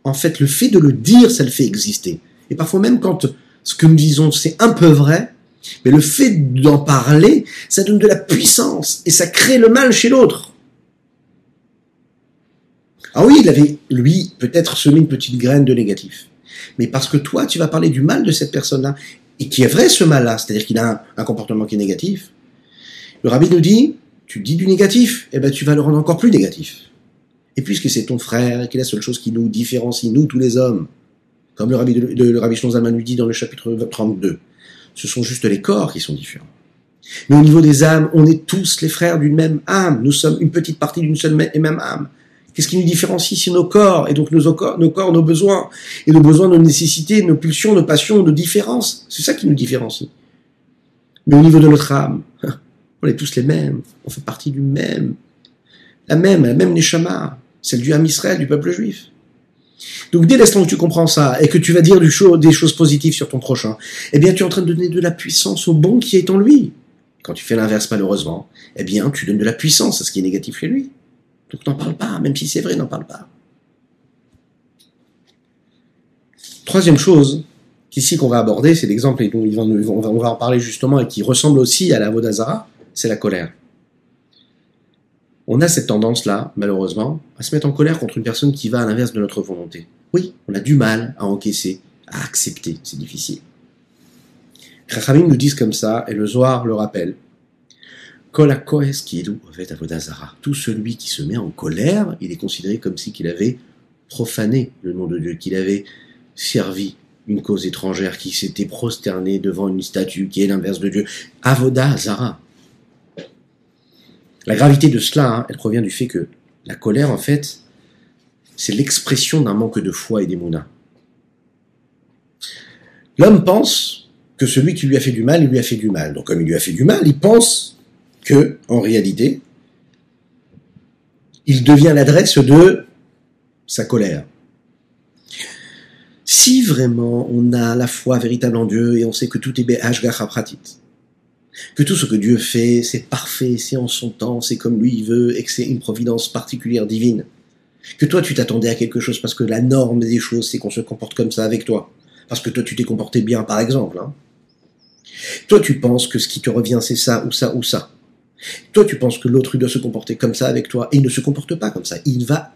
en fait, le fait de le dire, ça le fait exister. Et parfois même quand ce que nous disons, c'est un peu vrai, mais le fait d'en parler, ça donne de la puissance et ça crée le mal chez l'autre. Ah oui, il avait, lui, peut-être semé une petite graine de négatif. Mais parce que toi, tu vas parler du mal de cette personne-là, et qui est vrai ce mal-là, c'est-à-dire qu'il a un, comportement qui est négatif, le rabbi nous dit, tu dis du négatif, eh ben tu vas le rendre encore plus négatif. Et puisque c'est ton frère, et qu'il est la seule chose qui nous différencie, nous tous les hommes, comme le rabbi, de, le rabbi nous dit dans le chapitre 32, ce sont juste les corps qui sont différents. Mais au niveau des âmes, on est tous les frères d'une même âme. Nous sommes une petite partie d'une seule et même âme. Qu'est-ce qui nous différencie C'est nos corps, et donc nos corps, nos besoins, et nos besoins, nos nécessités, nos pulsions, nos passions, nos différences. C'est ça qui nous différencie. Mais au niveau de notre âme, on est tous les mêmes. On fait partie du même. La même, la même Neshama, celle du âme Israël, du peuple juif. Donc dès l'instant où tu comprends ça et que tu vas dire des choses positives sur ton prochain, eh bien tu es en train de donner de la puissance au bon qui est en lui. Quand tu fais l'inverse malheureusement, eh bien tu donnes de la puissance à ce qui est négatif chez lui. Donc n'en parle pas, même si c'est vrai, n'en parle pas. Troisième chose qu'ici qu'on va aborder, c'est l'exemple dont on va en parler justement et qui ressemble aussi à la Vodazara, c'est la colère. On a cette tendance-là, malheureusement, à se mettre en colère contre une personne qui va à l'inverse de notre volonté. Oui, on a du mal à encaisser, à accepter, c'est difficile. Chachamim nous disent comme ça, et le Zohar le rappelle. Tout celui qui se met en colère, il est considéré comme si qu'il avait profané le nom de Dieu, qu'il avait servi une cause étrangère, qui s'était prosterné devant une statue qui est l'inverse de Dieu. Avoda Zara. La gravité de cela, hein, elle provient du fait que la colère, en fait, c'est l'expression d'un manque de foi et d'émouna. L'homme pense que celui qui lui a fait du mal, il lui a fait du mal. Donc comme il lui a fait du mal, il pense que, en réalité, il devient l'adresse de sa colère. Si vraiment on a la foi véritable en Dieu et on sait que tout est pratit, que tout ce que Dieu fait, c'est parfait, c'est en son temps, c'est comme lui il veut, et que c'est une providence particulière divine, que toi tu t'attendais à quelque chose parce que la norme des choses c'est qu'on se comporte comme ça avec toi, parce que toi tu t'es comporté bien par exemple, hein. Toi, tu penses que ce qui te revient, c'est ça ou ça ou ça. Toi, tu penses que l'autre doit se comporter comme ça avec toi, et il ne se comporte pas comme ça. Il va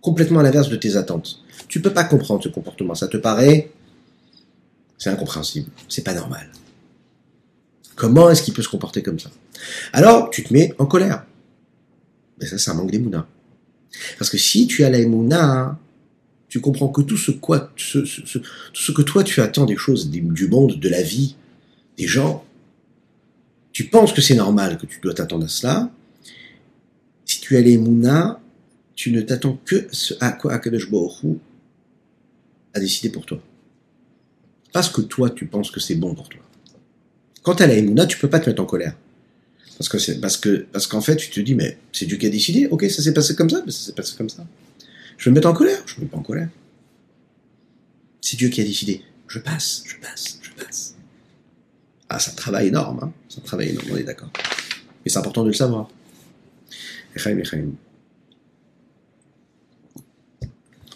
complètement à l'inverse de tes attentes. Tu peux pas comprendre ce comportement. Ça te paraît, c'est incompréhensible. C'est pas normal. Comment est-ce qu'il peut se comporter comme ça? Alors, tu te mets en colère. Mais ça, c'est un manque d'émouna. Parce que si tu as la tu comprends que tout ce, que toi tu attends des choses du monde, de la vie, des gens, tu penses que c'est normal que tu dois t'attendre à cela. Si tu as les Mouna, tu ne t'attends que ce à quoi Akadosh Baruch a décidé pour toi. Parce que toi, tu penses que c'est bon pour toi. Quand tu as la Emouna, tu peux pas te mettre en colère. Parce que parce que parce qu'en fait, tu te dis mais c'est Dieu qui a décidé. Ok, ça s'est passé comme ça, mais ça s'est passé comme ça. Je vais me mettre en colère Je me mets pas en colère. C'est Dieu qui a décidé. Je passe, je passe, je passe. Ah, c'est un travail énorme, hein c'est un travail énorme, on est d'accord. Mais c'est important de le savoir.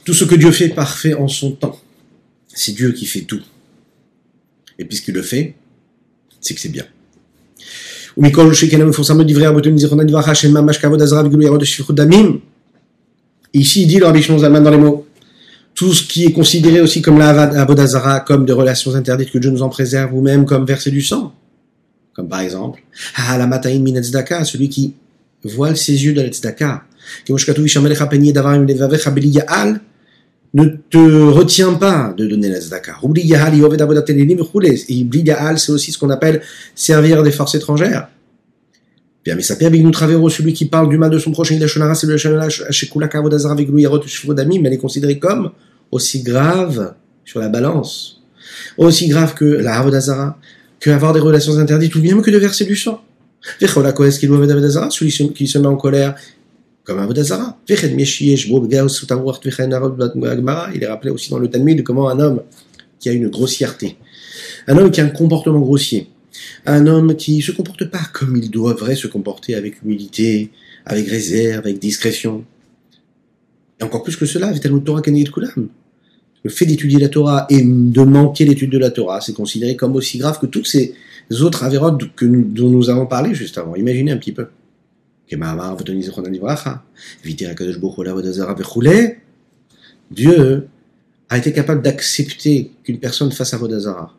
Tout ce que Dieu fait parfait en son temps. C'est Dieu qui fait tout. Et puisqu'il le fait, c'est que c'est bien. Ici, il dit le Rabbi dans les mots, tout ce qui est considéré aussi comme la Avodazara, comme des relations interdites que Dieu nous en préserve, ou même comme verser du sang. Comme par exemple, ah, celui qui voile ses yeux de la tzedaka. Ne te retiens pas de donner la tzedaka. Et c'est aussi ce qu'on appelle servir des forces étrangères. Bien, mais ça nous Travero, celui qui parle du mal de son prochain, c'est le mais elle est considérée comme aussi grave sur la balance, aussi grave que la Havodazara, que avoir des relations interdites, ou bien que de verser du sang. Celui qui se met en colère, comme Avodazara. Il est rappelé aussi dans le Talmud comment un homme qui a une grossièreté, un homme qui a un comportement grossier, un homme qui se comporte pas comme il devrait se comporter avec humilité, avec réserve, avec discrétion. Et encore plus que cela. Le fait d'étudier la Torah et de manquer l'étude de la Torah, c'est considéré comme aussi grave que toutes ces autres avérotes que dont nous avons parlé juste avant. Imaginez un petit peu. Dieu a été capable d'accepter qu'une personne fasse un Vodazara.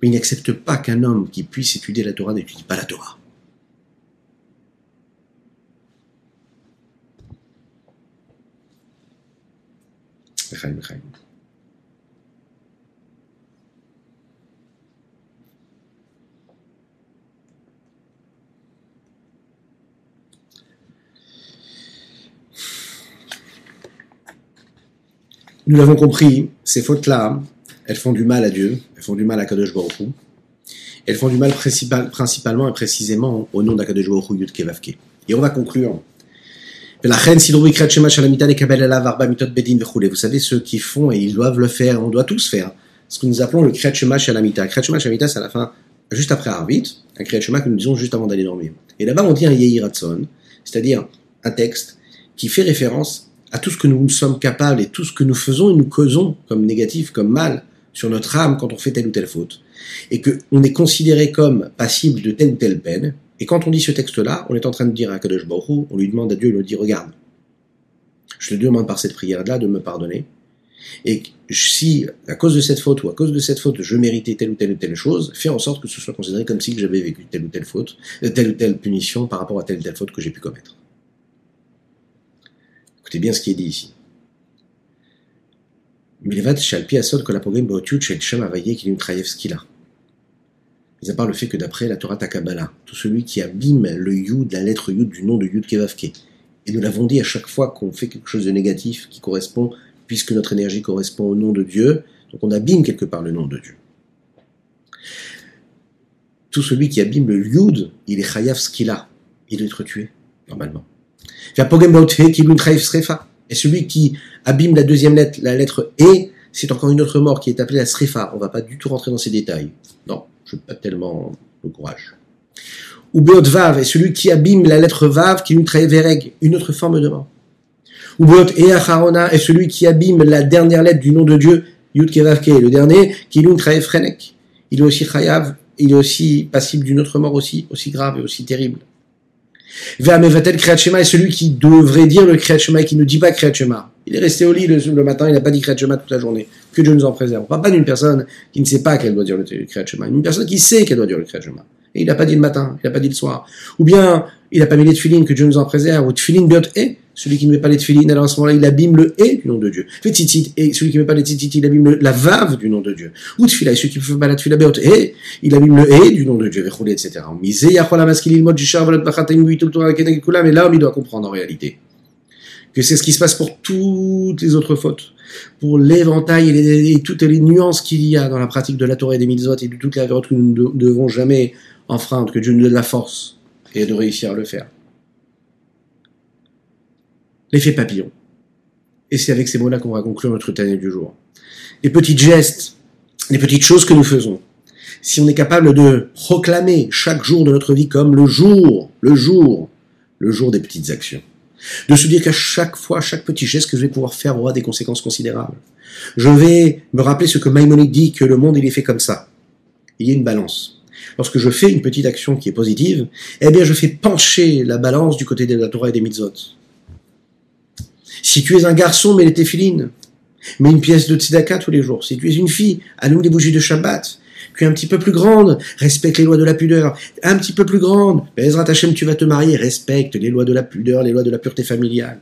Mais il n'accepte pas qu'un homme qui puisse étudier la Torah n'étudie pas la Torah. Nous l'avons compris, ces fautes-là, elles font du mal à Dieu, elles font du mal à Kadosh Baruch. Elles font du mal principalement et précisément au nom d'Akadosh Baruch Hu Yud Kevavke. Et on va conclure. Vous savez, ceux qui font, et ils doivent le faire, on doit tous faire, ce que nous appelons le Kriyat Shema Shalamita. Kriyat Shema Shalamita, c'est à la fin, juste après Arvit, un Kriyat que nous disons juste avant d'aller dormir. Et là-bas, on dit un Yehi c'est-à-dire un texte qui fait référence à tout ce que nous sommes capables et tout ce que nous faisons et nous causons comme négatif, comme mal sur notre âme quand on fait telle ou telle faute. Et qu'on est considéré comme passible de telle ou telle peine. Et quand on dit ce texte-là, on est en train de dire à Kadosh Baruch on lui demande à Dieu, il lui dit, regarde, je te demande par cette prière-là de me pardonner. Et si, à cause de cette faute ou à cause de cette faute, je méritais telle ou telle ou telle chose, fais en sorte que ce soit considéré comme si j'avais vécu telle ou telle faute, euh, telle ou telle punition par rapport à telle ou telle faute que j'ai pu commettre. Écoutez bien ce qui est dit ici. Milvad. Mis à part le fait que d'après la Torah Takabala, tout celui qui abîme le Yud, la lettre Yud du nom de Yud Kevavke, et nous l'avons dit à chaque fois qu'on fait quelque chose de négatif qui correspond, puisque notre énergie correspond au nom de Dieu, donc on abîme quelque part le nom de Dieu. Tout celui qui abîme le Yud, il est Chayav Skila, il doit être tué, normalement. Et celui qui abîme la deuxième lettre, la lettre E, c'est encore une autre mort qui est appelée la Srefa. On va pas du tout rentrer dans ces détails. Non, je n'ai pas tellement le courage. Ou Beot Vav, et celui qui abîme la lettre Vav, qui Vereg, une autre forme de mort. Ou Beot Eacharona, et celui qui abîme la dernière lettre du nom de Dieu, Yud le dernier, qui trahit Frenek. Il est aussi Chayav, il est aussi passible d'une autre mort aussi, aussi grave et aussi terrible. Ve'amevatel Kriyat est celui qui devrait dire le Kriyat et qui ne dit pas Kriyat. Il est resté au lit le, matin, il n'a pas dit Kriyat toute la journée. Que Dieu nous en préserve. On parle pas d'une personne qui ne sait pas qu'elle doit dire le Kriyat. Une personne qui sait qu'elle doit dire le Kriyat. Et il n'a pas dit le matin, il n'a pas dit le soir. Ou bien, il n'a pas mis les tefilines, que Dieu nous en préserve. Ou tefilin biot et. Celui qui ne met pas les tefilines, alors à ce moment-là, il abîme le et du nom de Dieu. Tzitzit, et celui qui ne met pas les tzitzit, il abîme la vave du nom de Dieu. Ou tefila, celui qui ne fait pas la tefila biot et, il abîme le et du nom de Dieu, etc. Mais là, il doit comprendre en réalité que c'est ce qui se passe pour toutes les autres fautes, pour l'éventail et, toutes les nuances qu'il y a dans la pratique de la Torah et des mitzvot et de toutes les vertus que nous ne devons jamais enfreindre, que Dieu nous donne la force et de réussir à le faire l'effet papillon. Et c'est avec ces mots-là qu'on va conclure notre année du jour. Les petits gestes, les petites choses que nous faisons. Si on est capable de proclamer chaque jour de notre vie comme le jour, le jour, le jour des petites actions. De se dire qu'à chaque fois, chaque petit geste que je vais pouvoir faire aura des conséquences considérables. Je vais me rappeler ce que Maïmonide dit, que le monde il est fait comme ça. Il y a une balance. Lorsque je fais une petite action qui est positive, eh bien je fais pencher la balance du côté de la Torah et des mitzvot. Si tu es un garçon, mets les téfilines. Mets une pièce de tzedaka tous les jours. Si tu es une fille, allume des bougies de Shabbat. Puis un petit peu plus grande, respecte les lois de la pudeur. Un petit peu plus grande, Ezra Tachem, tu vas te marier, respecte les lois de la pudeur, les lois de la pureté familiale.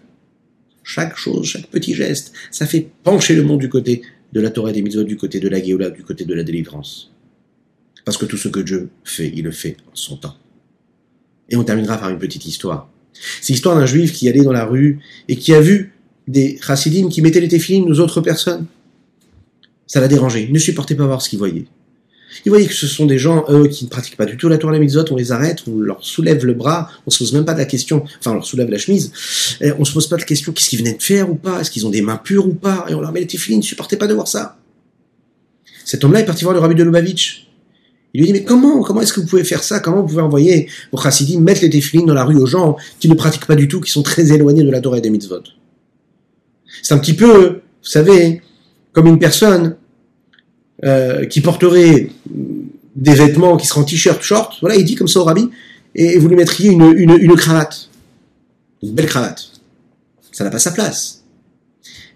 Chaque chose, chaque petit geste, ça fait pencher le monde du côté de la Torah des mitzvot, du côté de la Géoula, du côté de la délivrance. Parce que tout ce que Dieu fait, il le fait en son temps. Et on terminera par une petite histoire. C'est l'histoire d'un juif qui allait dans la rue et qui a vu des chassidim qui mettaient les téfilines aux autres personnes. Ça l'a dérangé. Il ne supportait pas voir ce qu'il voyait. Il voyait que ce sont des gens, eux, qui ne pratiquent pas du tout la Torah la on les arrête, on leur soulève le bras, on se pose même pas de la question, enfin, on leur soulève la chemise, et on se pose pas de la question, qu'est-ce qu'ils venaient de faire ou pas, est-ce qu'ils ont des mains pures ou pas, et on leur met les téfilines, il ne supportait pas de voir ça. Cet homme-là est parti voir le rabbi de Lubavitch. Il lui dit, mais comment, comment est-ce que vous pouvez faire ça? Comment vous pouvez envoyer vos chassidim mettre les téfilines dans la rue aux gens qui ne pratiquent pas du tout, qui sont très éloignés de la Torah et des mitzvot? C'est un petit peu, vous savez, comme une personne euh, qui porterait des vêtements qui seraient en t-shirt, short, voilà, il dit comme ça au rabbi, et vous lui mettriez une, cravate. une belle cravate. Ça n'a pas sa place.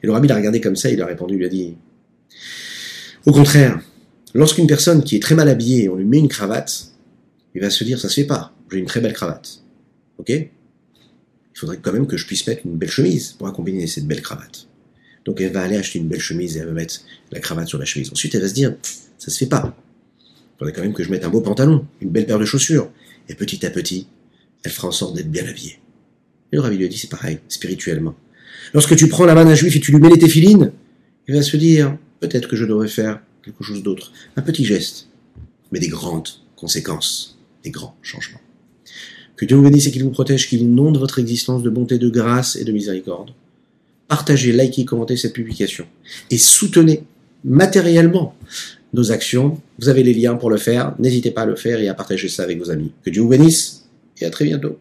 Et le rabbi l'a regardé comme ça, il a répondu, il lui a dit, au contraire, lorsqu'une personne qui est très mal habillée, on lui met une cravate, il va se dire, ça se fait pas, j'ai une très belle cravate. Ok? Il faudrait quand même que je puisse mettre une belle chemise pour accompagner cette belle cravate. Donc elle va aller acheter une belle chemise et elle va mettre la cravate sur la chemise. Ensuite, elle va se dire, ça se fait pas. Il faudrait quand même que je mette un beau pantalon, une belle paire de chaussures. Et petit à petit, elle fera en sorte d'être bien habillée. Et le rabbi lui dit, c'est pareil, spirituellement. Lorsque tu prends la main d'un juif et tu lui mets les téphilines, il va se dire, peut-être que je devrais faire quelque chose d'autre. Un petit geste, mais des grandes conséquences, des grands changements. Que Dieu vous bénisse et qu'il vous protège, qu'il inonde votre existence de bonté, de grâce et de miséricorde. Partagez, likez, commentez cette publication et soutenez matériellement nos actions. Vous avez les liens pour le faire. N'hésitez pas à le faire et à partager ça avec vos amis. Que Dieu vous bénisse et à très bientôt.